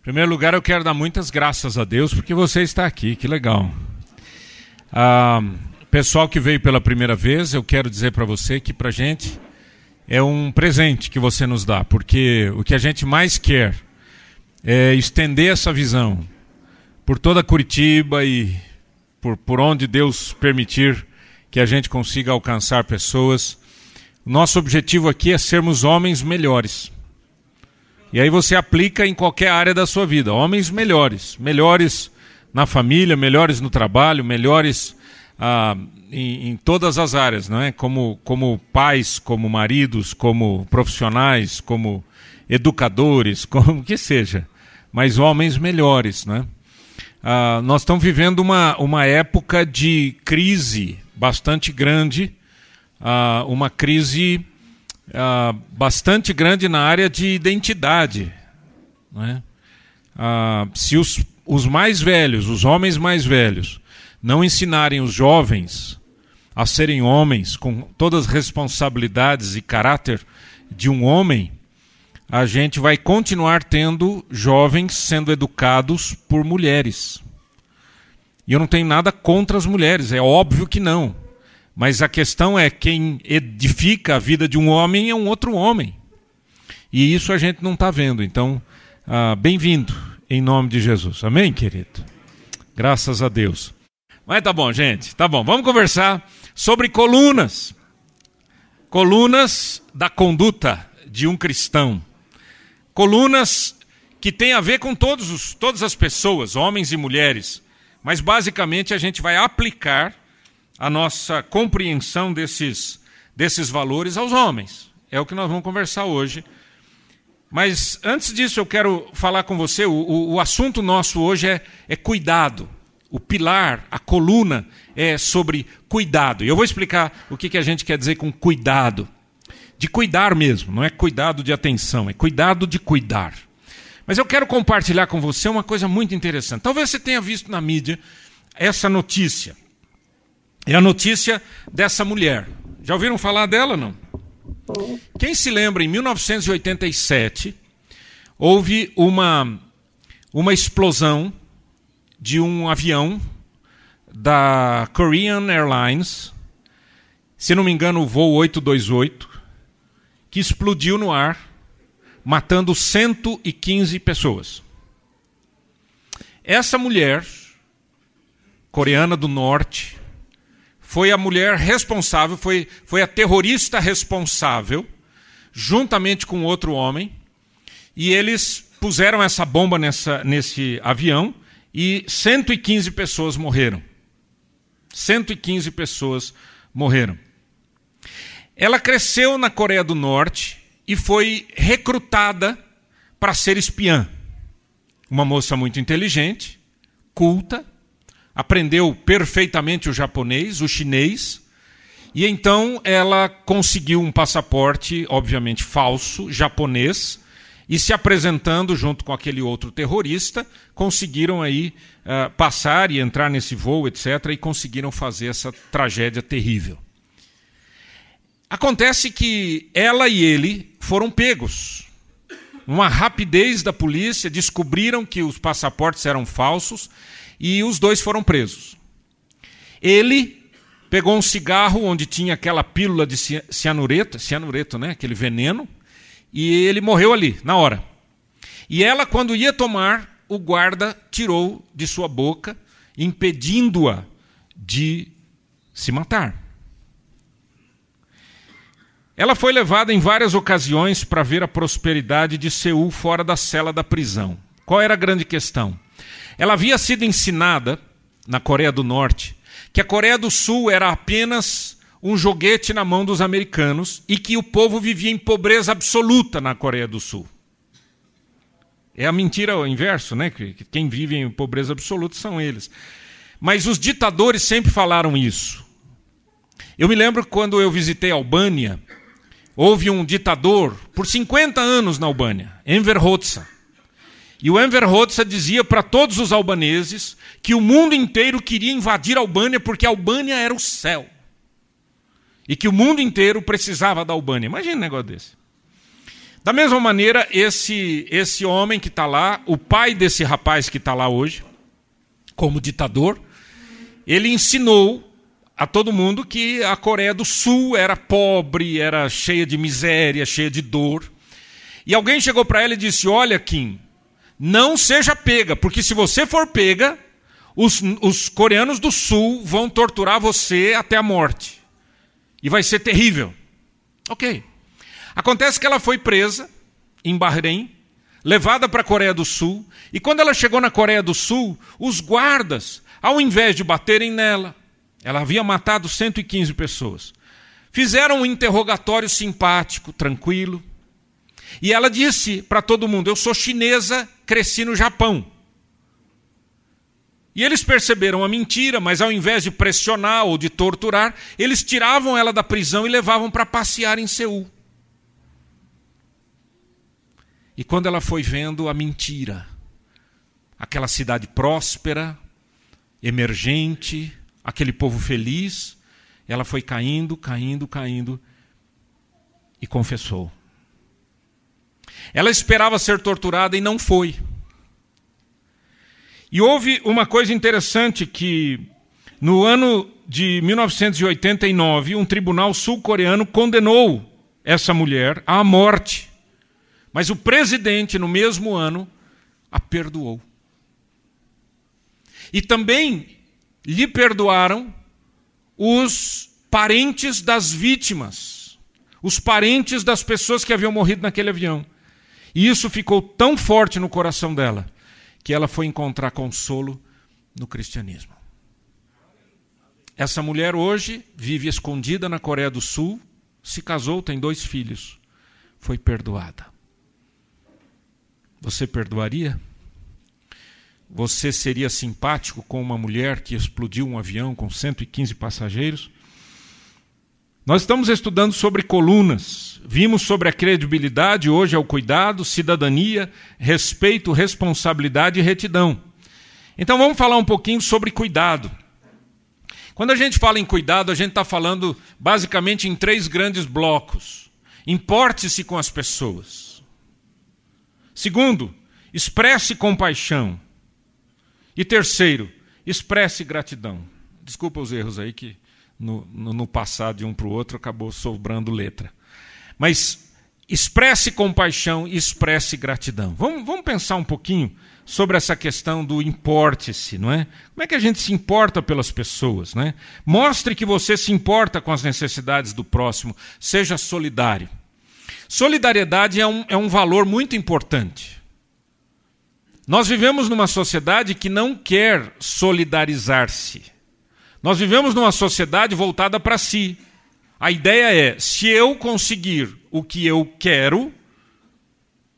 Em primeiro lugar, eu quero dar muitas graças a Deus porque você está aqui, que legal. Ah, pessoal que veio pela primeira vez, eu quero dizer para você que para gente é um presente que você nos dá, porque o que a gente mais quer é estender essa visão por toda Curitiba e por, por onde Deus permitir que a gente consiga alcançar pessoas. Nosso objetivo aqui é sermos homens melhores e aí você aplica em qualquer área da sua vida. Homens melhores, melhores na família, melhores no trabalho, melhores ah, em, em, todas as áreas, não é? Como, como pais, como maridos, como profissionais, como educadores, como que seja. Mas homens melhores, é? Ah, nós estamos vivendo uma, uma época de crise bastante grande, ah, uma crise uh, bastante grande na área de identidade. Né? Uh, se os, os mais velhos, os homens mais velhos, não ensinarem os jovens a serem homens com todas as responsabilidades e caráter de um homem, a gente vai continuar tendo jovens sendo educados por mulheres. E eu não tenho nada contra as mulheres, é óbvio que não. Mas a questão é quem edifica a vida de um homem é um outro homem. E isso a gente não está vendo. Então, ah, bem-vindo em nome de Jesus. Amém, querido? Graças a Deus. Mas tá bom, gente. Tá bom. Vamos conversar sobre colunas. Colunas da conduta de um cristão. Colunas que têm a ver com todos os, todas as pessoas, homens e mulheres. Mas basicamente a gente vai aplicar a nossa compreensão desses, desses valores aos homens. É o que nós vamos conversar hoje. Mas antes disso, eu quero falar com você. O, o, o assunto nosso hoje é, é cuidado. O pilar, a coluna é sobre cuidado. E eu vou explicar o que, que a gente quer dizer com cuidado. De cuidar mesmo, não é cuidado de atenção, é cuidado de cuidar. Mas eu quero compartilhar com você uma coisa muito interessante. Talvez você tenha visto na mídia essa notícia. É a notícia dessa mulher. Já ouviram falar dela, não? Quem se lembra, em 1987, houve uma, uma explosão de um avião da Korean Airlines, se não me engano, o voo 828, que explodiu no ar, matando 115 pessoas. Essa mulher, coreana do norte, foi a mulher responsável, foi, foi a terrorista responsável, juntamente com outro homem, e eles puseram essa bomba nessa, nesse avião e 115 pessoas morreram. 115 pessoas morreram. Ela cresceu na Coreia do Norte e foi recrutada para ser espiã. Uma moça muito inteligente, culta, aprendeu perfeitamente o japonês, o chinês, e então ela conseguiu um passaporte, obviamente falso, japonês, e se apresentando junto com aquele outro terrorista, conseguiram aí uh, passar e entrar nesse voo, etc., e conseguiram fazer essa tragédia terrível. Acontece que ela e ele foram pegos. Uma rapidez da polícia, descobriram que os passaportes eram falsos e os dois foram presos. Ele pegou um cigarro onde tinha aquela pílula de cianureto, cianureto, né, aquele veneno, e ele morreu ali, na hora. E ela, quando ia tomar, o guarda tirou de sua boca, impedindo-a de se matar. Ela foi levada em várias ocasiões para ver a prosperidade de Seul fora da cela da prisão. Qual era a grande questão? Ela havia sido ensinada na Coreia do Norte que a Coreia do Sul era apenas um joguete na mão dos americanos e que o povo vivia em pobreza absoluta na Coreia do Sul. É a mentira ao inverso, né? Que quem vive em pobreza absoluta são eles. Mas os ditadores sempre falaram isso. Eu me lembro quando eu visitei a Albânia, houve um ditador por 50 anos na Albânia, Enver Hoxha. E o Enver Hoxha dizia para todos os albaneses que o mundo inteiro queria invadir a Albânia porque a Albânia era o céu. E que o mundo inteiro precisava da Albânia. Imagina um negócio desse. Da mesma maneira, esse, esse homem que está lá, o pai desse rapaz que está lá hoje, como ditador, ele ensinou a todo mundo que a Coreia do Sul era pobre, era cheia de miséria, cheia de dor. E alguém chegou para ela e disse: Olha, Kim, não seja pega, porque se você for pega, os, os coreanos do Sul vão torturar você até a morte. E vai ser terrível. Ok. Acontece que ela foi presa em Bahrein, levada para a Coreia do Sul, e quando ela chegou na Coreia do Sul, os guardas, ao invés de baterem nela, ela havia matado 115 pessoas, fizeram um interrogatório simpático, tranquilo, e ela disse para todo mundo: Eu sou chinesa, cresci no Japão. E eles perceberam a mentira, mas ao invés de pressionar ou de torturar, eles tiravam ela da prisão e levavam para passear em Seul. E quando ela foi vendo a mentira, aquela cidade próspera, emergente, aquele povo feliz, ela foi caindo, caindo, caindo e confessou. Ela esperava ser torturada e não foi. E houve uma coisa interessante que no ano de 1989, um tribunal sul-coreano condenou essa mulher à morte. Mas o presidente, no mesmo ano, a perdoou. E também lhe perdoaram os parentes das vítimas, os parentes das pessoas que haviam morrido naquele avião. E isso ficou tão forte no coração dela que ela foi encontrar consolo no cristianismo. Essa mulher hoje vive escondida na Coreia do Sul, se casou, tem dois filhos, foi perdoada. Você perdoaria? Você seria simpático com uma mulher que explodiu um avião com 115 passageiros? Nós estamos estudando sobre colunas. Vimos sobre a credibilidade, hoje é o cuidado, cidadania, respeito, responsabilidade e retidão. Então vamos falar um pouquinho sobre cuidado. Quando a gente fala em cuidado, a gente está falando basicamente em três grandes blocos. Importe-se com as pessoas. Segundo, expresse compaixão. E terceiro, expresse gratidão. Desculpa os erros aí que no, no, passado de um para o outro, acabou sobrando letra. Mas expresse compaixão expresse gratidão. Vamos, vamos pensar um pouquinho sobre essa questão do importe-se, não é? Como é que a gente se importa pelas pessoas, não é? Mostre que você se importa com as necessidades do próximo, seja solidário. Solidariedade é um, é um valor muito importante. Nós vivemos numa sociedade que não quer solidarizar-se. Nós vivemos numa sociedade voltada para si. A ideia é: se eu conseguir o que eu quero,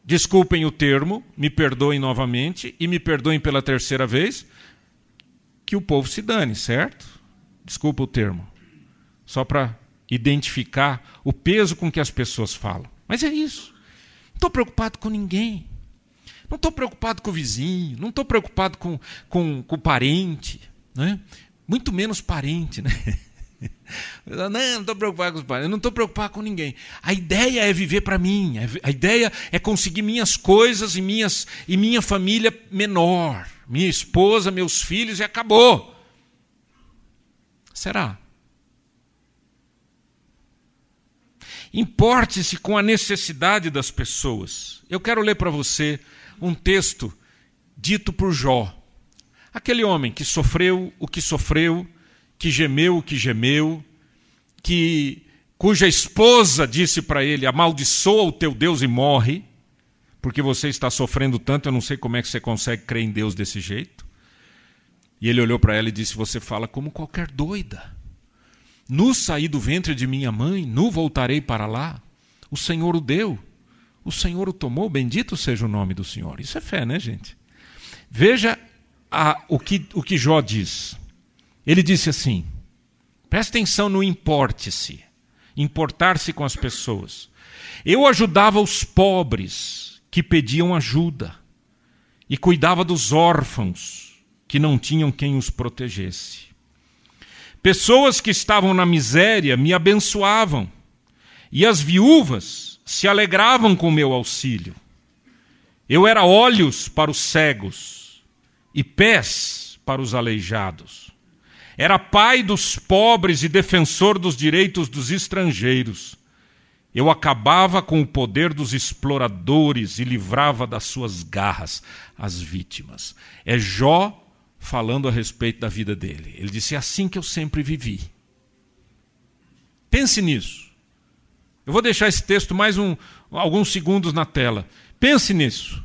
desculpem o termo, me perdoem novamente e me perdoem pela terceira vez, que o povo se dane, certo? Desculpa o termo. Só para identificar o peso com que as pessoas falam. Mas é isso. Não estou preocupado com ninguém. Não estou preocupado com o vizinho. Não estou preocupado com, com, com o parente. Né? Muito menos parente, né? Não, não estou preocupado com os parentes, não estou preocupado com ninguém. A ideia é viver para mim, é a ideia é conseguir minhas coisas e, minhas, e minha família menor, minha esposa, meus filhos e acabou. Será? Importe-se com a necessidade das pessoas. Eu quero ler para você um texto dito por Jó. Aquele homem que sofreu o que sofreu, que gemeu o que gemeu, que cuja esposa disse para ele: amaldiçoa o teu Deus e morre, porque você está sofrendo tanto, eu não sei como é que você consegue crer em Deus desse jeito. E ele olhou para ela e disse: Você fala como qualquer doida. Nu saí do ventre de minha mãe, nu voltarei para lá. O Senhor o deu, o Senhor o tomou, bendito seja o nome do Senhor. Isso é fé, né, gente? Veja a, o, que, o que Jó diz. Ele disse assim: presta atenção no importe-se, importar-se com as pessoas. Eu ajudava os pobres que pediam ajuda e cuidava dos órfãos que não tinham quem os protegesse. Pessoas que estavam na miséria me abençoavam e as viúvas se alegravam com meu auxílio. Eu era olhos para os cegos e pés para os aleijados. Era pai dos pobres e defensor dos direitos dos estrangeiros. Eu acabava com o poder dos exploradores e livrava das suas garras as vítimas. É Jó falando a respeito da vida dele. Ele disse: É assim que eu sempre vivi. Pense nisso. Eu vou deixar esse texto mais um, alguns segundos na tela. Pense nisso.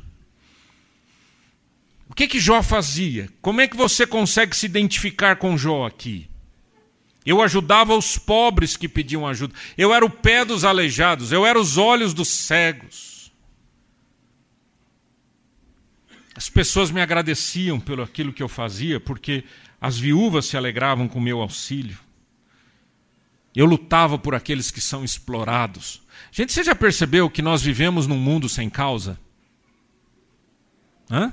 Que que Jó fazia? Como é que você consegue se identificar com Jó aqui? Eu ajudava os pobres que pediam ajuda. Eu era o pé dos aleijados. Eu era os olhos dos cegos. As pessoas me agradeciam pelo aquilo que eu fazia, porque as viúvas se alegravam com meu auxílio. Eu lutava por aqueles que são explorados. Gente, você já percebeu que nós vivemos num mundo sem causa? Hã?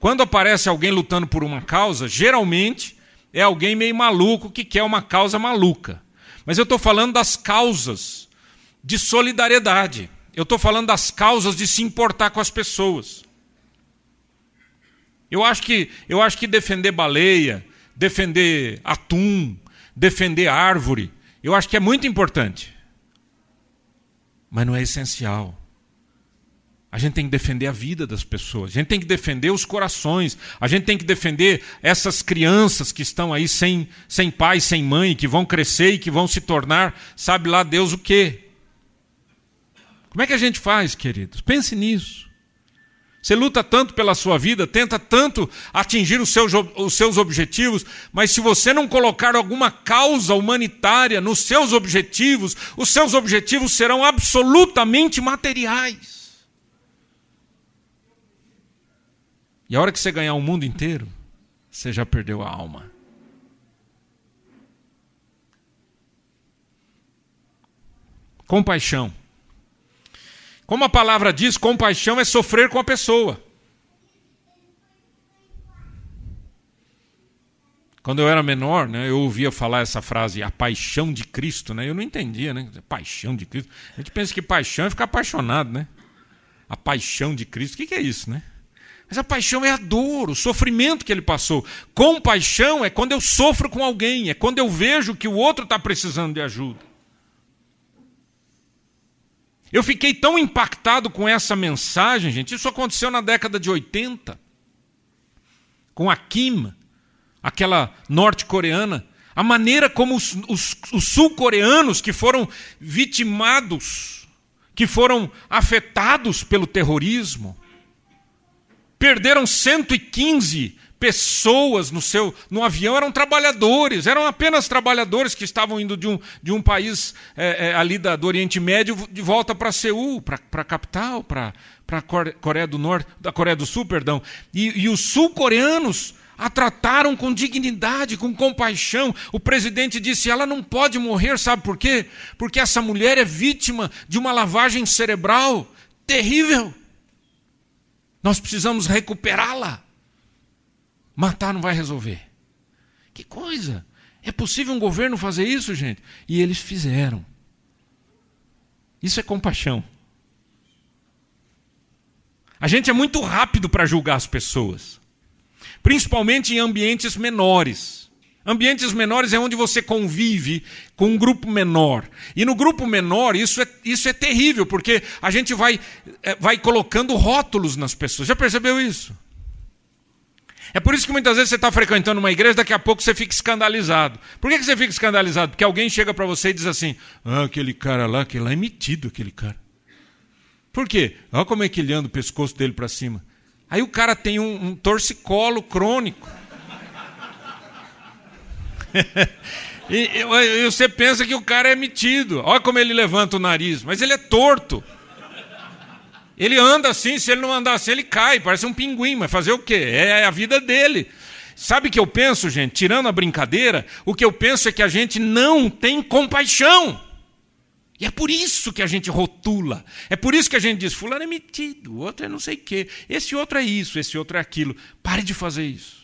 Quando aparece alguém lutando por uma causa, geralmente é alguém meio maluco que quer uma causa maluca. Mas eu estou falando das causas de solidariedade. Eu estou falando das causas de se importar com as pessoas. Eu acho que, eu acho que defender baleia, defender atum, defender árvore, eu acho que é muito importante. Mas não é essencial. A gente tem que defender a vida das pessoas, a gente tem que defender os corações, a gente tem que defender essas crianças que estão aí sem, sem pai, sem mãe, que vão crescer e que vão se tornar, sabe lá Deus o quê. Como é que a gente faz, queridos? Pense nisso. Você luta tanto pela sua vida, tenta tanto atingir os seus, os seus objetivos, mas se você não colocar alguma causa humanitária nos seus objetivos, os seus objetivos serão absolutamente materiais. E a hora que você ganhar o mundo inteiro, você já perdeu a alma. Compaixão. Como a palavra diz, compaixão é sofrer com a pessoa. Quando eu era menor, né, eu ouvia falar essa frase, a paixão de Cristo, né? Eu não entendia, né? Paixão de Cristo. A gente pensa que paixão é ficar apaixonado, né? A paixão de Cristo, o que, que é isso, né? Mas a paixão é a dor, o sofrimento que ele passou. Compaixão é quando eu sofro com alguém, é quando eu vejo que o outro está precisando de ajuda. Eu fiquei tão impactado com essa mensagem, gente. Isso aconteceu na década de 80, com a Kim, aquela norte-coreana. A maneira como os, os, os sul-coreanos que foram vitimados, que foram afetados pelo terrorismo, Perderam 115 pessoas no seu no avião eram trabalhadores, eram apenas trabalhadores que estavam indo de um, de um país é, é, ali da, do Oriente Médio de volta para Seul, para a capital, para a Coreia do Norte, da Coreia do Sul, perdão. E, e os sul-coreanos a trataram com dignidade, com compaixão. O presidente disse: ela não pode morrer, sabe por quê? Porque essa mulher é vítima de uma lavagem cerebral terrível. Nós precisamos recuperá-la. Matar não vai resolver. Que coisa! É possível um governo fazer isso, gente? E eles fizeram. Isso é compaixão. A gente é muito rápido para julgar as pessoas, principalmente em ambientes menores. Ambientes menores é onde você convive com um grupo menor. E no grupo menor, isso é, isso é terrível, porque a gente vai, é, vai colocando rótulos nas pessoas. Já percebeu isso? É por isso que muitas vezes você está frequentando uma igreja, daqui a pouco você fica escandalizado. Por que, que você fica escandalizado? Porque alguém chega para você e diz assim: Ah, aquele cara lá, aquele lá é metido, aquele cara. Por quê? Olha como é que ele anda o pescoço dele para cima. Aí o cara tem um, um torcicolo crônico. e, e, você pensa que o cara é metido. Olha como ele levanta o nariz, mas ele é torto. Ele anda assim, se ele não andar assim, ele cai, parece um pinguim, mas fazer o quê? É a vida dele. Sabe o que eu penso, gente? Tirando a brincadeira, o que eu penso é que a gente não tem compaixão. E é por isso que a gente rotula. É por isso que a gente diz: Fulano é metido, o outro é não sei o quê, esse outro é isso, esse outro é aquilo. Pare de fazer isso.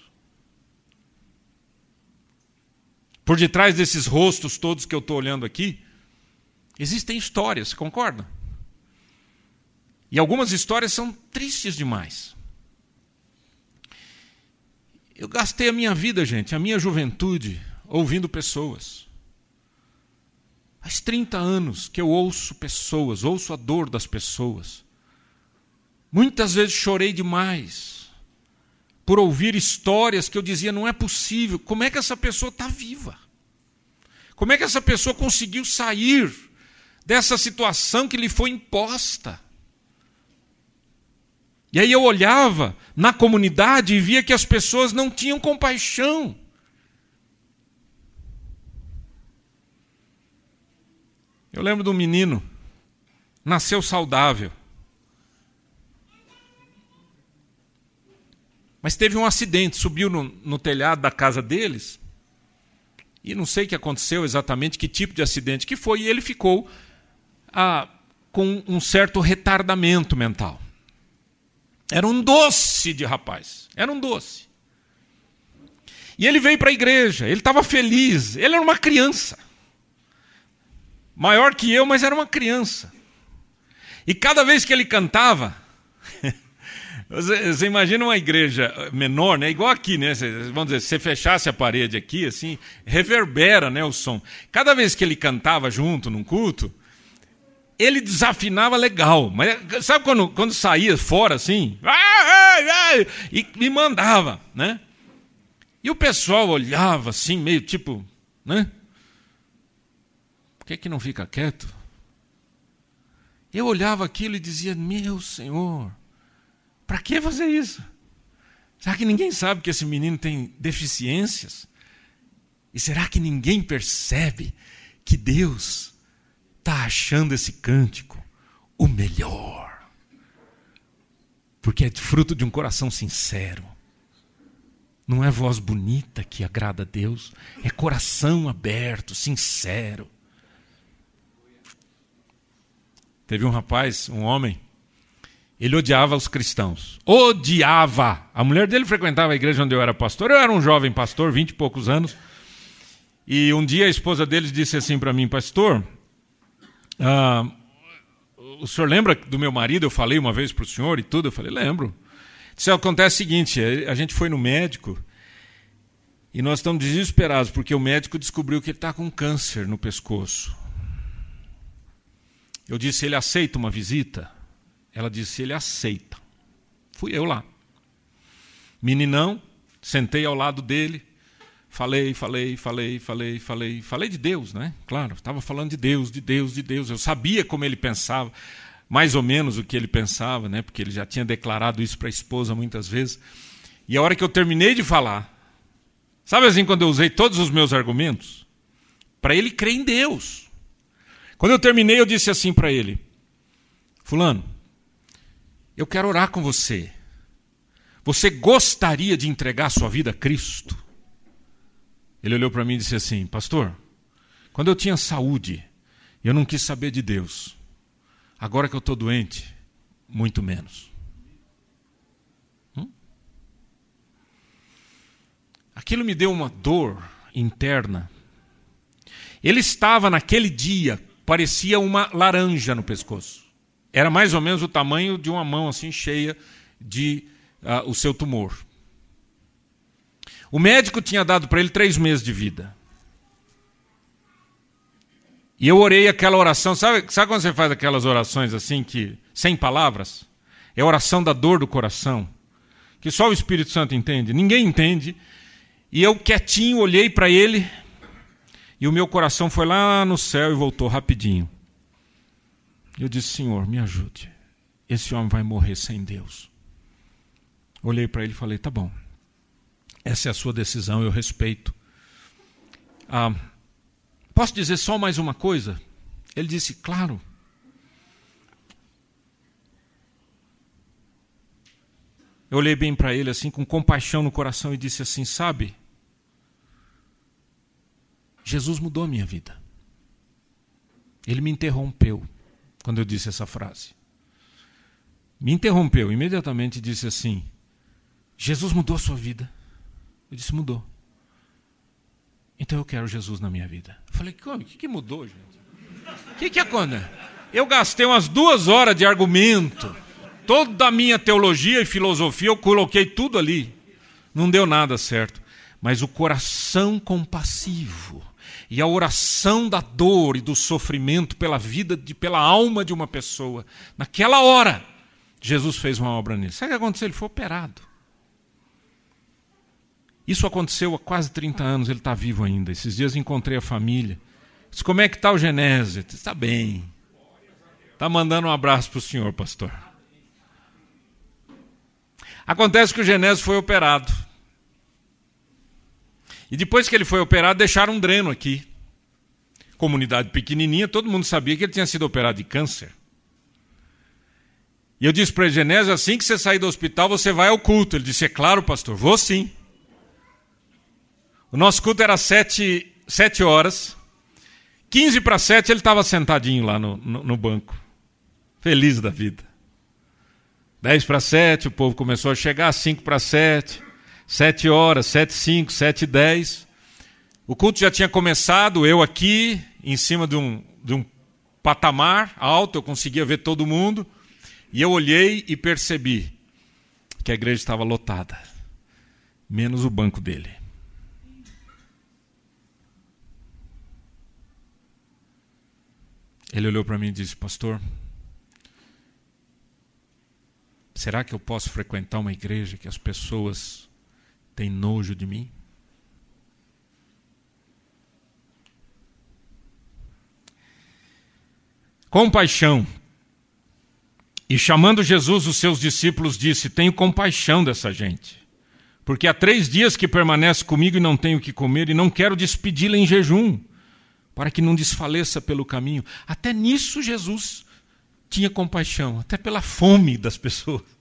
Por detrás desses rostos todos que eu estou olhando aqui, Existem histórias, concorda? E algumas histórias são tristes demais. Eu gastei a minha vida, gente, a minha juventude, ouvindo pessoas. Faz 30 anos que eu ouço pessoas, ouço a dor das pessoas. Muitas vezes chorei demais por ouvir histórias que eu dizia: não é possível, como é que essa pessoa está viva? Como é que essa pessoa conseguiu sair dessa situação que lhe foi imposta? E aí eu olhava na comunidade e via que as pessoas não tinham compaixão. Eu lembro de um menino, nasceu saudável. Mas teve um acidente, subiu no, no telhado da casa deles. E não sei o que aconteceu exatamente, que tipo de acidente que foi, e ele ficou ah, com um certo retardamento mental. Era um doce de rapaz, era um doce. E ele veio para a igreja, ele estava feliz, ele era uma criança. Maior que eu, mas era uma criança. E cada vez que ele cantava, Você, você, imagina uma igreja menor, né? Igual aqui, né? Vamos dizer, se você fechasse a parede aqui, assim, reverbera, né, o som. Cada vez que ele cantava junto num culto, ele desafinava legal. Mas sabe quando, quando saía fora assim? E me mandava, né? E o pessoal olhava assim, meio tipo, né? Por que, que não fica quieto? Eu olhava aquilo e dizia: Meu Senhor, para que fazer isso? Será que ninguém sabe que esse menino tem deficiências? E será que ninguém percebe que Deus está achando esse cântico o melhor? Porque é fruto de um coração sincero. Não é voz bonita que agrada a Deus, é coração aberto, sincero. Teve um rapaz, um homem, ele odiava os cristãos. Odiava. A mulher dele frequentava a igreja onde eu era pastor. Eu era um jovem pastor, vinte e poucos anos. E um dia a esposa deles disse assim para mim, pastor, ah, o senhor lembra do meu marido? Eu falei uma vez para o senhor e tudo. Eu falei, lembro. Disse, acontece o seguinte, a gente foi no médico e nós estamos desesperados porque o médico descobriu que ele está com câncer no pescoço. Eu disse, ele aceita uma visita? Ela disse: ele aceita. Fui eu lá. Meninão, sentei ao lado dele, falei, falei, falei, falei, falei, falei de Deus, né? Claro, estava falando de Deus, de Deus, de Deus. Eu sabia como ele pensava, mais ou menos o que ele pensava, né? Porque ele já tinha declarado isso para a esposa muitas vezes. E a hora que eu terminei de falar, sabe assim, quando eu usei todos os meus argumentos? Para ele crer em Deus. Quando eu terminei, eu disse assim para ele: Fulano, eu quero orar com você. Você gostaria de entregar sua vida a Cristo? Ele olhou para mim e disse assim: Pastor, quando eu tinha saúde, eu não quis saber de Deus. Agora que eu estou doente, muito menos. Hum? Aquilo me deu uma dor interna. Ele estava naquele dia, parecia uma laranja no pescoço. Era mais ou menos o tamanho de uma mão assim cheia de uh, o seu tumor. O médico tinha dado para ele três meses de vida. E eu orei aquela oração, sabe, sabe quando você faz aquelas orações assim que sem palavras? É a oração da dor do coração, que só o Espírito Santo entende, ninguém entende. E eu quietinho olhei para ele e o meu coração foi lá no céu e voltou rapidinho. Eu disse: Senhor, me ajude. Esse homem vai morrer sem Deus. Olhei para ele e falei: Tá bom. Essa é a sua decisão, eu respeito. Ah, posso dizer só mais uma coisa? Ele disse: Claro. Eu olhei bem para ele assim, com compaixão no coração, e disse assim: Sabe, Jesus mudou a minha vida. Ele me interrompeu quando eu disse essa frase. Me interrompeu imediatamente e disse assim: Jesus mudou a sua vida. Eu disse: mudou. Então eu quero Jesus na minha vida. Eu falei: o que, que mudou, gente? O que, que acontece? Eu gastei umas duas horas de argumento. Toda a minha teologia e filosofia eu coloquei tudo ali. Não deu nada certo. Mas o coração compassivo e a oração da dor e do sofrimento pela vida, de, pela alma de uma pessoa, naquela hora, Jesus fez uma obra nele. Sabe o que aconteceu? Ele foi operado. Isso aconteceu há quase 30 anos, ele está vivo ainda. Esses dias encontrei a família. Disse, como é que está o Genésio? Está bem. Está mandando um abraço para o senhor, pastor. Acontece que o Genésio foi operado. E depois que ele foi operado, deixaram um dreno aqui. Comunidade pequenininha, todo mundo sabia que ele tinha sido operado de câncer. E eu disse para Genésio, assim que você sair do hospital, você vai ao culto. Ele disse, é claro, pastor, vou sim. O nosso culto era sete, sete horas. 15 para sete ele estava sentadinho lá no, no, no, banco. Feliz da vida. 10 para sete, o povo começou a chegar, 5 para sete. Sete horas, sete cinco, sete dez. O culto já tinha começado, eu aqui, em cima de um, de um patamar alto, eu conseguia ver todo mundo. E eu olhei e percebi que a igreja estava lotada, menos o banco dele. Ele olhou para mim e disse: Pastor, será que eu posso frequentar uma igreja que as pessoas tem nojo de mim? Compaixão. E chamando Jesus, os seus discípulos, disse: Tenho compaixão dessa gente, porque há três dias que permanece comigo e não tenho o que comer, e não quero despedi-la em jejum, para que não desfaleça pelo caminho. Até nisso Jesus tinha compaixão, até pela fome das pessoas.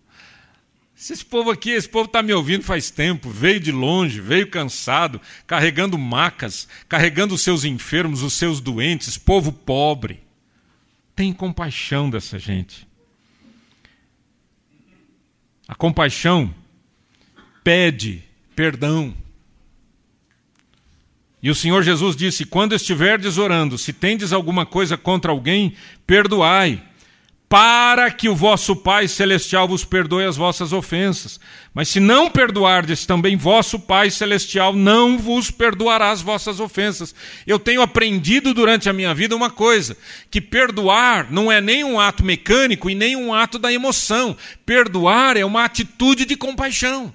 Esse povo aqui, esse povo está me ouvindo faz tempo, veio de longe, veio cansado, carregando macas, carregando os seus enfermos, os seus doentes, povo pobre. Tem compaixão dessa gente. A compaixão pede perdão. E o Senhor Jesus disse: Quando estiverdes orando, se tendes alguma coisa contra alguém, perdoai para que o vosso Pai Celestial vos perdoe as vossas ofensas. Mas se não perdoardes, também vosso Pai Celestial não vos perdoará as vossas ofensas. Eu tenho aprendido durante a minha vida uma coisa: que perdoar não é nem um ato mecânico e nem um ato da emoção. Perdoar é uma atitude de compaixão.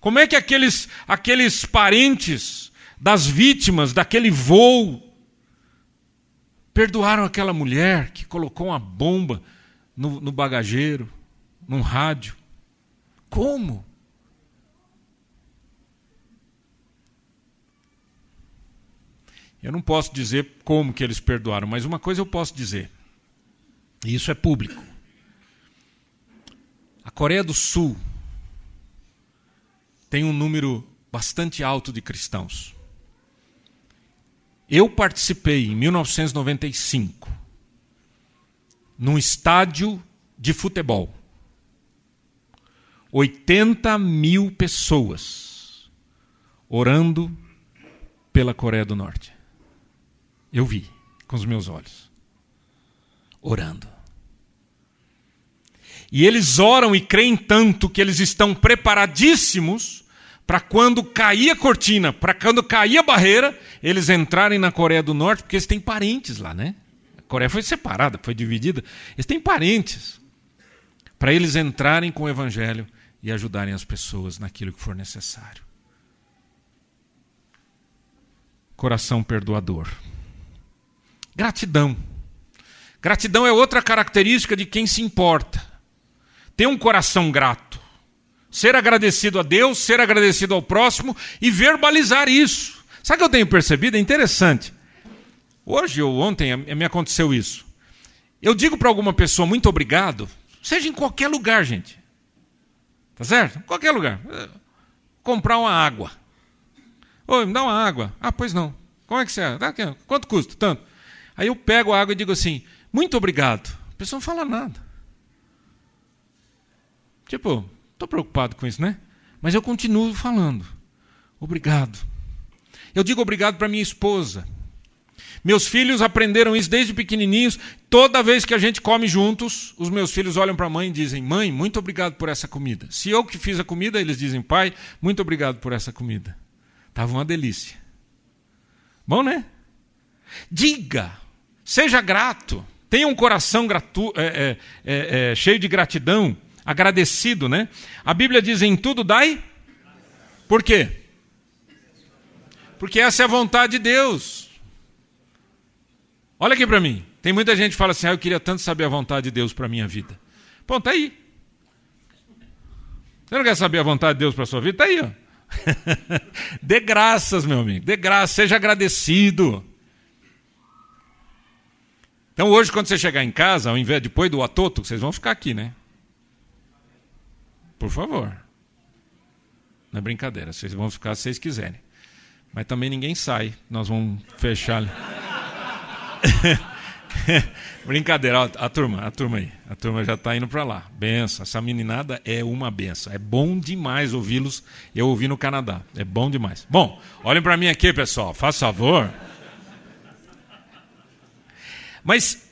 Como é que aqueles, aqueles parentes das vítimas daquele voo Perdoaram aquela mulher que colocou uma bomba no, no bagageiro, num rádio. Como? Eu não posso dizer como que eles perdoaram, mas uma coisa eu posso dizer. E isso é público. A Coreia do Sul tem um número bastante alto de cristãos. Eu participei em 1995 num estádio de futebol. 80 mil pessoas orando pela Coreia do Norte. Eu vi com os meus olhos. Orando. E eles oram e creem tanto que eles estão preparadíssimos para quando cair a cortina, para quando cair a barreira, eles entrarem na Coreia do Norte, porque eles têm parentes lá, né? A Coreia foi separada, foi dividida. Eles têm parentes. Para eles entrarem com o Evangelho e ajudarem as pessoas naquilo que for necessário. Coração perdoador. Gratidão. Gratidão é outra característica de quem se importa. Ter um coração grato. Ser agradecido a Deus, ser agradecido ao próximo e verbalizar isso. Sabe o que eu tenho percebido? É interessante. Hoje ou ontem me aconteceu isso. Eu digo para alguma pessoa muito obrigado, seja em qualquer lugar, gente. Tá certo? Qualquer lugar. Comprar uma água. Oi, me dá uma água. Ah, pois não. Como é que você é? Quanto custa? Tanto. Aí eu pego a água e digo assim, muito obrigado. A pessoa não fala nada. Tipo, Estou preocupado com isso, né? Mas eu continuo falando. Obrigado. Eu digo obrigado para minha esposa. Meus filhos aprenderam isso desde pequenininhos. Toda vez que a gente come juntos, os meus filhos olham para a mãe e dizem: Mãe, muito obrigado por essa comida. Se eu que fiz a comida, eles dizem: Pai, muito obrigado por essa comida. Estava uma delícia. Bom, né? Diga, seja grato, tenha um coração gratu é, é, é, é cheio de gratidão, agradecido, né? A Bíblia diz: Em tudo dai. Por quê? Porque essa é a vontade de Deus. Olha aqui para mim. Tem muita gente que fala assim: ah, eu queria tanto saber a vontade de Deus para minha vida. Bom, tá aí. Você não quer saber a vontade de Deus para sua vida? Tá aí, ó. Dê graças, meu amigo. Dê graças, seja agradecido. Então hoje, quando você chegar em casa, ao invés de depois do atoto, vocês vão ficar aqui, né? Por favor. Não é brincadeira, vocês vão ficar se vocês quiserem. Mas também ninguém sai. Nós vamos fechar. Brincadeira, a turma, a turma aí. A turma já está indo para lá. Benção. Essa meninada é uma benção. É bom demais ouvi-los. Eu ouvi no Canadá. É bom demais. Bom, olhem para mim aqui, pessoal. Faz favor. Mas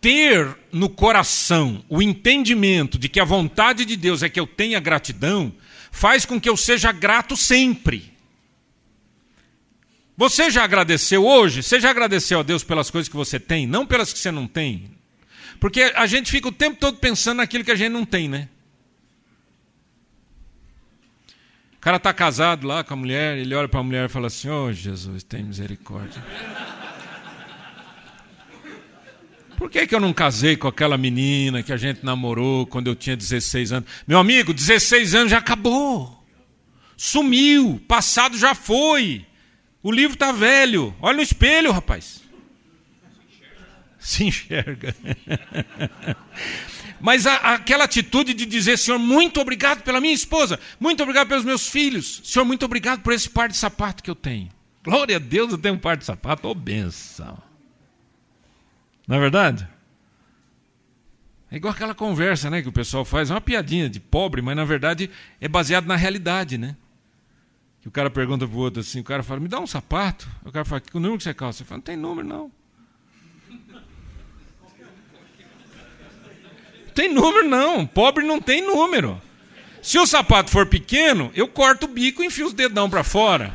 ter no coração o entendimento de que a vontade de Deus é que eu tenha gratidão faz com que eu seja grato sempre. Você já agradeceu hoje? Você já agradeceu a Deus pelas coisas que você tem, não pelas que você não tem? Porque a gente fica o tempo todo pensando naquilo que a gente não tem, né? O cara está casado lá com a mulher, ele olha para a mulher e fala assim: Oh, Jesus, tem misericórdia. Por que, que eu não casei com aquela menina que a gente namorou quando eu tinha 16 anos? Meu amigo, 16 anos já acabou. Sumiu. Passado já foi. O livro está velho. Olha no espelho, rapaz. Se enxerga. Mas a, aquela atitude de dizer, Senhor, muito obrigado pela minha esposa, muito obrigado pelos meus filhos, Senhor, muito obrigado por esse par de sapato que eu tenho. Glória a Deus, eu tenho um par de sapato, ô oh, benção. Não é verdade? É igual aquela conversa né, que o pessoal faz, é uma piadinha de pobre, mas na verdade é baseado na realidade, né? Que o cara pergunta para o outro assim, o cara fala, me dá um sapato. O cara fala, que número que você calça? Você fala, não tem número não. tem número não, pobre não tem número. Se o sapato for pequeno, eu corto o bico e enfio os dedão para fora.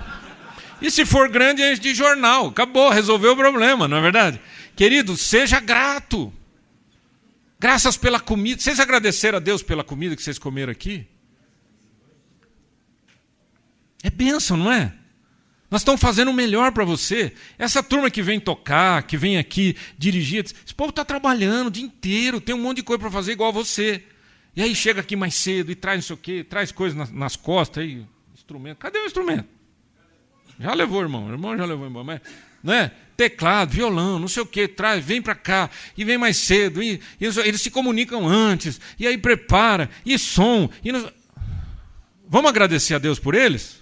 E se for grande, enche de jornal. Acabou, resolveu o problema, não é verdade? Querido, seja grato. Graças pela comida. Vocês agradeceram a Deus pela comida que vocês comeram aqui? É bênção, não é? Nós estamos fazendo o melhor para você. Essa turma que vem tocar, que vem aqui dirigir, esse povo está trabalhando o dia inteiro, tem um monte de coisa para fazer igual você. E aí chega aqui mais cedo e traz não sei o quê, traz coisas nas, nas costas aí, instrumento. Cadê o instrumento? Já levou, irmão. O irmão já levou embora. Mas, não é? Teclado, violão, não sei o que, traz, vem para cá, e vem mais cedo, e, e, eles se comunicam antes, e aí prepara, e som. E nos... Vamos agradecer a Deus por eles?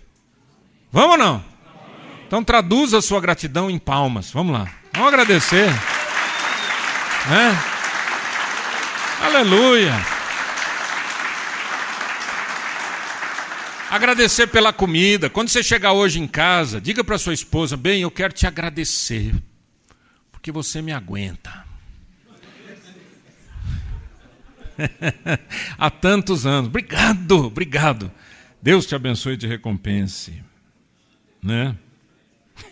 Vamos ou não? Então traduza a sua gratidão em palmas. Vamos lá. Vamos agradecer. Né? Aleluia. Agradecer pela comida. Quando você chegar hoje em casa, diga para sua esposa: Bem, eu quero te agradecer, porque você me aguenta. Há tantos anos. Obrigado, obrigado. Deus te abençoe e te recompense. Né?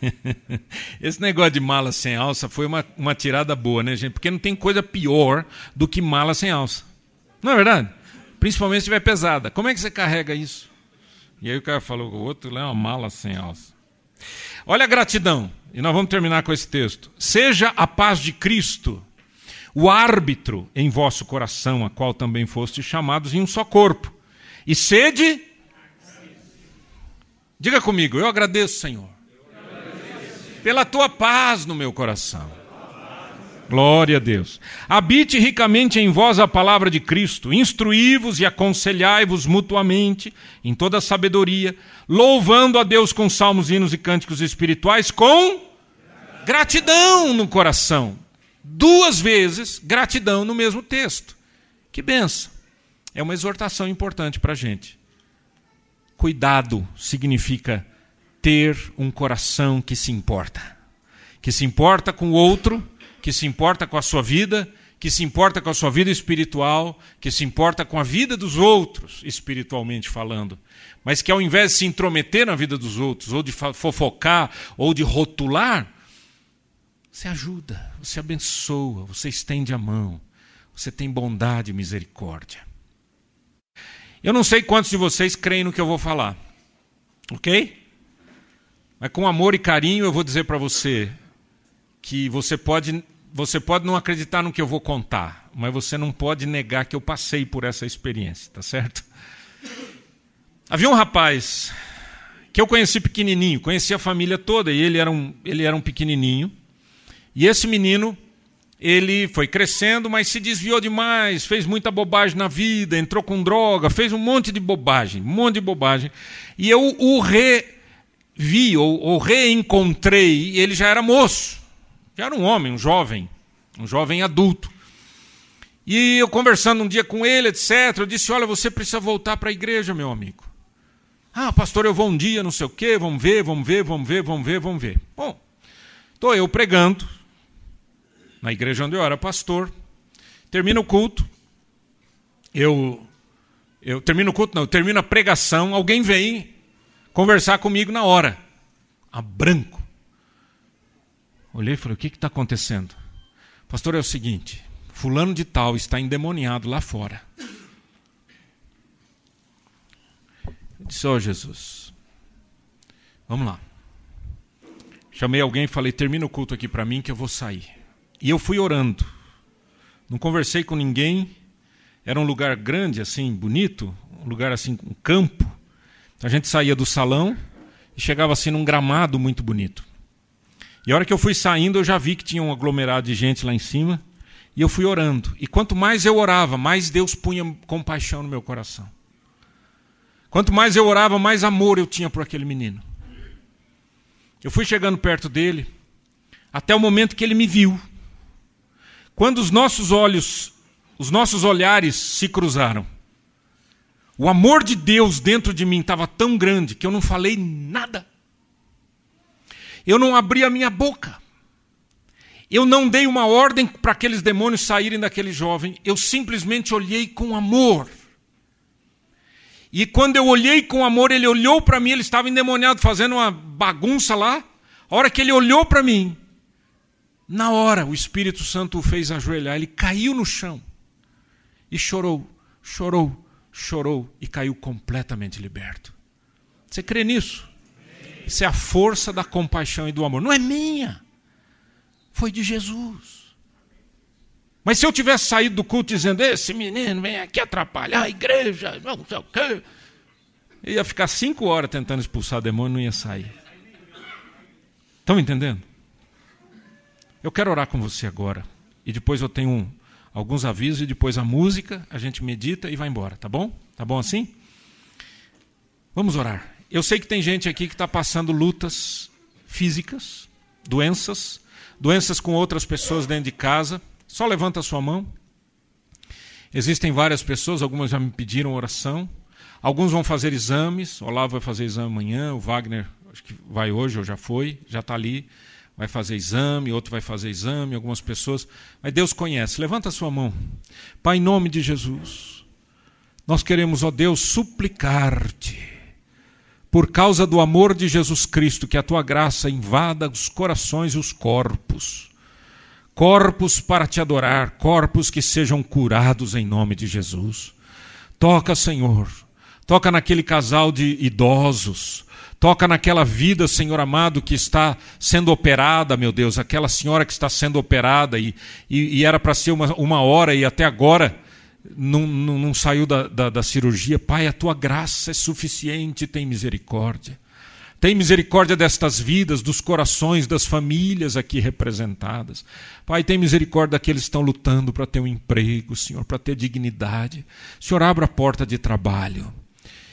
Esse negócio de mala sem alça foi uma, uma tirada boa, né, gente? Porque não tem coisa pior do que mala sem alça. Não é verdade? Principalmente se estiver pesada. Como é que você carrega isso? E aí o cara falou, o outro é uma mala sem alça. Olha a gratidão, e nós vamos terminar com esse texto. Seja a paz de Cristo, o árbitro em vosso coração, a qual também fostes chamados em um só corpo. E sede. Diga comigo, eu agradeço, Senhor, pela tua paz no meu coração Glória a Deus. Habite ricamente em vós a palavra de Cristo, instruí-vos e aconselhai-vos mutuamente em toda sabedoria, louvando a Deus com salmos, hinos e cânticos espirituais, com gratidão no coração. Duas vezes gratidão no mesmo texto. Que benção. É uma exortação importante para a gente. Cuidado significa ter um coração que se importa. Que se importa com o outro, que se importa com a sua vida, que se importa com a sua vida espiritual, que se importa com a vida dos outros, espiritualmente falando. Mas que ao invés de se intrometer na vida dos outros, ou de fofocar, ou de rotular, você ajuda, você abençoa, você estende a mão, você tem bondade e misericórdia. Eu não sei quantos de vocês creem no que eu vou falar, ok? Mas com amor e carinho eu vou dizer para você que você pode, você pode não acreditar no que eu vou contar, mas você não pode negar que eu passei por essa experiência, tá certo? Havia um rapaz que eu conheci pequenininho, conheci a família toda e ele era um, ele era um pequenininho. E esse menino, ele foi crescendo, mas se desviou demais, fez muita bobagem na vida, entrou com droga, fez um monte de bobagem, um monte de bobagem. E eu o re vi ou, ou reencontrei, ele já era moço, já era um homem, um jovem, um jovem adulto. E eu conversando um dia com ele, etc., eu disse: Olha, você precisa voltar para a igreja, meu amigo. Ah, pastor, eu vou um dia, não sei o quê, vamos ver, vamos ver, vamos ver, vamos ver, vamos ver. Bom, estou eu pregando na igreja onde eu era pastor, termina o culto, eu, eu termino o culto, não, eu termino a pregação, alguém vem conversar comigo na hora. A branco. Olhei e falei: o que está acontecendo? Pastor, é o seguinte: Fulano de Tal está endemoniado lá fora. Eu disse: Ó oh, Jesus, vamos lá. Chamei alguém e falei: termina o culto aqui para mim que eu vou sair. E eu fui orando. Não conversei com ninguém. Era um lugar grande, assim, bonito, um lugar assim, um campo. A gente saía do salão e chegava assim num gramado muito bonito. E a hora que eu fui saindo, eu já vi que tinha um aglomerado de gente lá em cima. E eu fui orando. E quanto mais eu orava, mais Deus punha compaixão no meu coração. Quanto mais eu orava, mais amor eu tinha por aquele menino. Eu fui chegando perto dele, até o momento que ele me viu. Quando os nossos olhos, os nossos olhares se cruzaram. O amor de Deus dentro de mim estava tão grande que eu não falei nada. Eu não abri a minha boca. Eu não dei uma ordem para aqueles demônios saírem daquele jovem. Eu simplesmente olhei com amor. E quando eu olhei com amor, ele olhou para mim, ele estava endemoniado fazendo uma bagunça lá. A hora que ele olhou para mim, na hora o Espírito Santo o fez ajoelhar, ele caiu no chão e chorou, chorou, chorou e caiu completamente liberto. Você crê nisso? Isso é a força da compaixão e do amor. Não é minha, foi de Jesus. Mas se eu tivesse saído do culto dizendo, esse menino vem aqui atrapalhar a igreja, não sei o quê, eu ia ficar cinco horas tentando expulsar demônio e não ia sair. Estão entendendo? Eu quero orar com você agora. E depois eu tenho um, alguns avisos e depois a música, a gente medita e vai embora, tá bom? Tá bom assim? Vamos orar. Eu sei que tem gente aqui que está passando lutas físicas, doenças, doenças com outras pessoas dentro de casa. Só levanta a sua mão. Existem várias pessoas, algumas já me pediram oração. Alguns vão fazer exames. O Olavo vai fazer exame amanhã, o Wagner acho que vai hoje ou já foi, já está ali vai fazer exame, outro vai fazer exame, algumas pessoas. Mas Deus conhece. Levanta a sua mão. Pai, em nome de Jesus, nós queremos, ó Deus, suplicar-te, por causa do amor de Jesus Cristo, que a tua graça invada os corações e os corpos. Corpos para te adorar, corpos que sejam curados em nome de Jesus. Toca, Senhor. Toca naquele casal de idosos Toca naquela vida, Senhor amado, que está sendo operada, meu Deus, aquela senhora que está sendo operada e, e, e era para ser uma, uma hora e até agora não, não, não saiu da, da, da cirurgia. Pai, a tua graça é suficiente, tem misericórdia. Tem misericórdia destas vidas, dos corações, das famílias aqui representadas. Pai, tem misericórdia daqueles que estão lutando para ter um emprego, Senhor, para ter dignidade. Senhor, abra a porta de trabalho.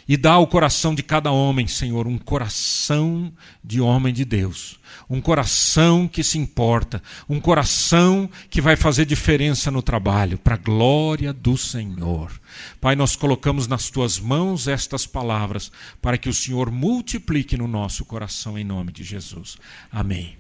E dá ao coração de cada homem, Senhor, um coração de homem de Deus. Um coração que se importa. Um coração que vai fazer diferença no trabalho, para a glória do Senhor. Pai, nós colocamos nas tuas mãos estas palavras, para que o Senhor multiplique no nosso coração, em nome de Jesus. Amém.